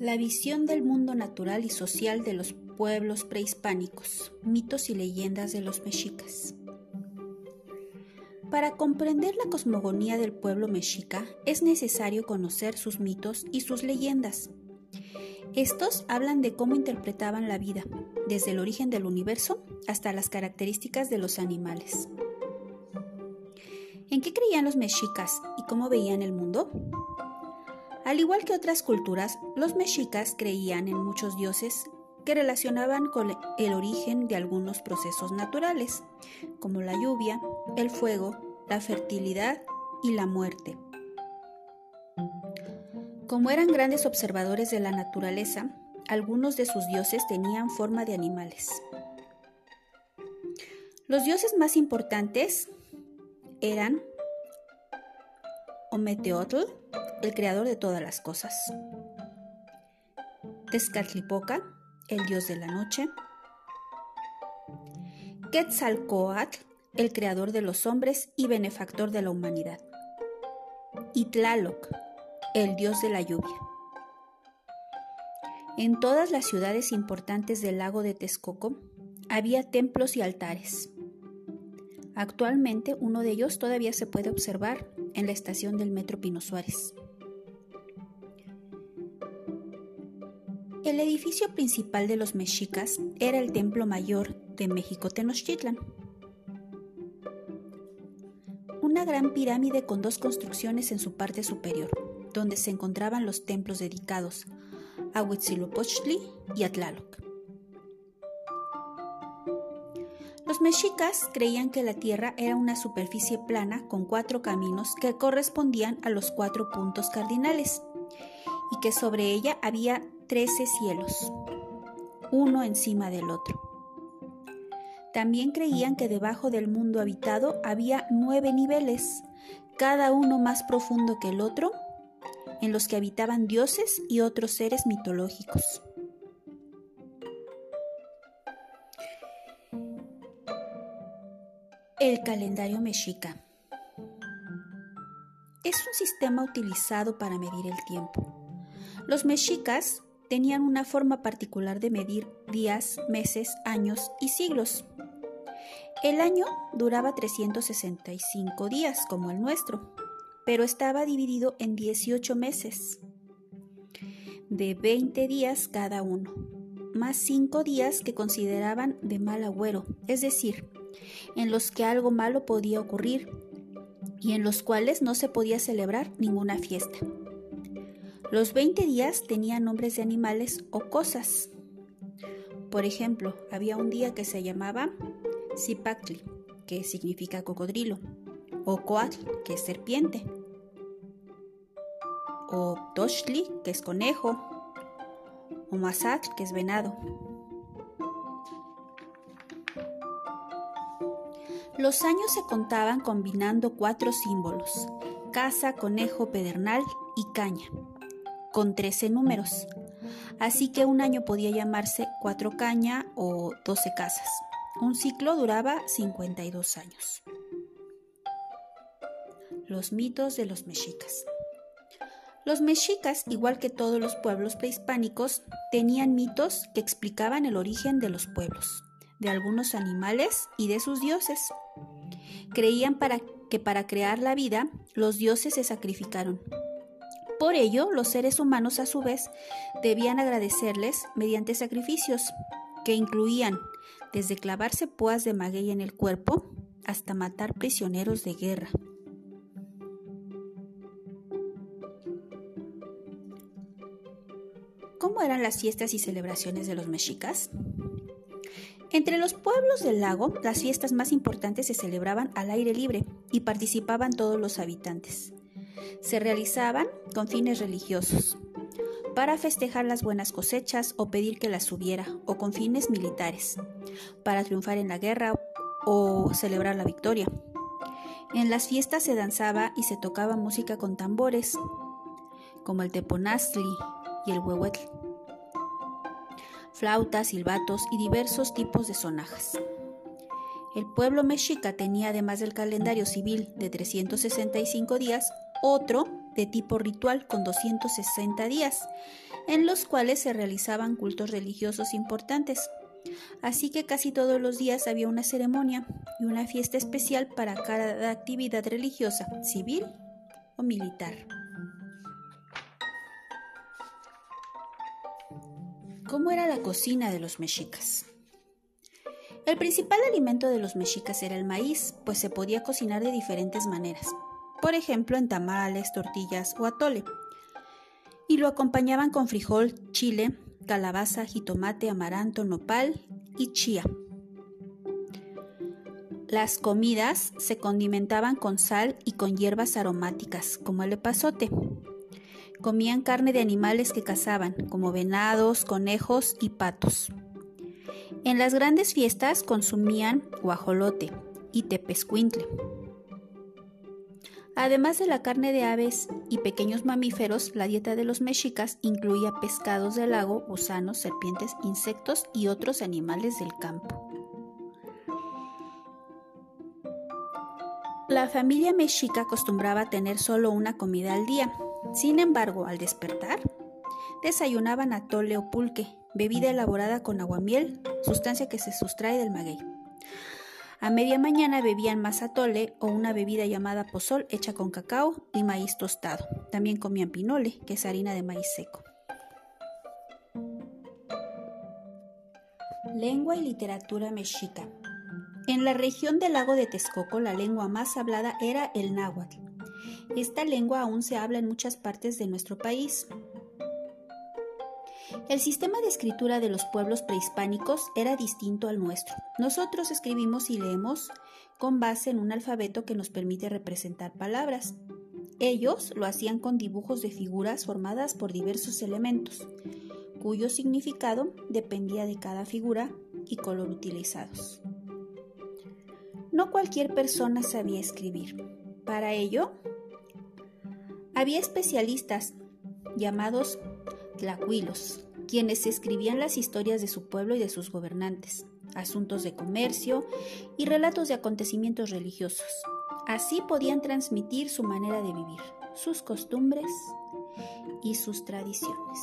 La visión del mundo natural y social de los pueblos prehispánicos, mitos y leyendas de los mexicas. Para comprender la cosmogonía del pueblo mexica es necesario conocer sus mitos y sus leyendas. Estos hablan de cómo interpretaban la vida, desde el origen del universo hasta las características de los animales. ¿En qué creían los mexicas y cómo veían el mundo? Al igual que otras culturas, los mexicas creían en muchos dioses que relacionaban con el origen de algunos procesos naturales, como la lluvia, el fuego, la fertilidad y la muerte. Como eran grandes observadores de la naturaleza, algunos de sus dioses tenían forma de animales. Los dioses más importantes eran Ometeotl, el creador de todas las cosas. Tezcatlipoca, el dios de la noche. Quetzalcoatl, el creador de los hombres y benefactor de la humanidad. Y Tlaloc, el dios de la lluvia. En todas las ciudades importantes del lago de Texcoco había templos y altares. Actualmente uno de ellos todavía se puede observar en la estación del Metro Pino Suárez. El edificio principal de los mexicas era el Templo Mayor de México Tenochtitlan. Una gran pirámide con dos construcciones en su parte superior, donde se encontraban los templos dedicados a Huitzilopochtli y a Tlaloc. Los mexicas creían que la Tierra era una superficie plana con cuatro caminos que correspondían a los cuatro puntos cardinales y que sobre ella había trece cielos, uno encima del otro. También creían que debajo del mundo habitado había nueve niveles, cada uno más profundo que el otro, en los que habitaban dioses y otros seres mitológicos. El calendario mexica es un sistema utilizado para medir el tiempo. Los mexicas tenían una forma particular de medir días, meses, años y siglos. El año duraba 365 días, como el nuestro, pero estaba dividido en 18 meses, de 20 días cada uno, más 5 días que consideraban de mal agüero, es decir, en los que algo malo podía ocurrir y en los cuales no se podía celebrar ninguna fiesta. Los 20 días tenían nombres de animales o cosas. Por ejemplo, había un día que se llamaba Zipactli, que significa cocodrilo, o Coatl, que es serpiente, o Toshli, que es conejo, o Masat, que es venado. Los años se contaban combinando cuatro símbolos, casa, conejo, pedernal y caña con 13 números. Así que un año podía llamarse cuatro caña o 12 casas. Un ciclo duraba 52 años. Los mitos de los mexicas. Los mexicas, igual que todos los pueblos prehispánicos, tenían mitos que explicaban el origen de los pueblos, de algunos animales y de sus dioses. Creían que para crear la vida los dioses se sacrificaron, por ello, los seres humanos a su vez debían agradecerles mediante sacrificios que incluían desde clavarse púas de maguey en el cuerpo hasta matar prisioneros de guerra. ¿Cómo eran las fiestas y celebraciones de los mexicas? Entre los pueblos del lago, las fiestas más importantes se celebraban al aire libre y participaban todos los habitantes se realizaban con fines religiosos, para festejar las buenas cosechas o pedir que las hubiera, o con fines militares, para triunfar en la guerra o celebrar la victoria. En las fiestas se danzaba y se tocaba música con tambores, como el teponazli y el huehuetl, flautas, silbatos y diversos tipos de sonajas. El pueblo mexica tenía, además del calendario civil de 365 días, otro de tipo ritual con 260 días, en los cuales se realizaban cultos religiosos importantes. Así que casi todos los días había una ceremonia y una fiesta especial para cada actividad religiosa, civil o militar. ¿Cómo era la cocina de los mexicas? El principal alimento de los mexicas era el maíz, pues se podía cocinar de diferentes maneras, por ejemplo en tamales, tortillas o atole, y lo acompañaban con frijol, chile, calabaza, jitomate, amaranto, nopal y chía. Las comidas se condimentaban con sal y con hierbas aromáticas, como el epazote. Comían carne de animales que cazaban, como venados, conejos y patos. En las grandes fiestas consumían guajolote y tepescuintle. Además de la carne de aves y pequeños mamíferos, la dieta de los mexicas incluía pescados del lago, gusanos, serpientes, insectos y otros animales del campo. La familia mexica acostumbraba a tener solo una comida al día. Sin embargo, al despertar, desayunaban atole o pulque, bebida elaborada con aguamiel, sustancia que se sustrae del maguey. A media mañana bebían mazatole o una bebida llamada pozol hecha con cacao y maíz tostado. También comían pinole, que es harina de maíz seco. Lengua y literatura mexica. En la región del lago de Texcoco la lengua más hablada era el náhuatl. Esta lengua aún se habla en muchas partes de nuestro país. El sistema de escritura de los pueblos prehispánicos era distinto al nuestro. Nosotros escribimos y leemos con base en un alfabeto que nos permite representar palabras. Ellos lo hacían con dibujos de figuras formadas por diversos elementos, cuyo significado dependía de cada figura y color utilizados. No cualquier persona sabía escribir. Para ello, había especialistas llamados tlacuilos, quienes escribían las historias de su pueblo y de sus gobernantes, asuntos de comercio y relatos de acontecimientos religiosos. Así podían transmitir su manera de vivir, sus costumbres y sus tradiciones.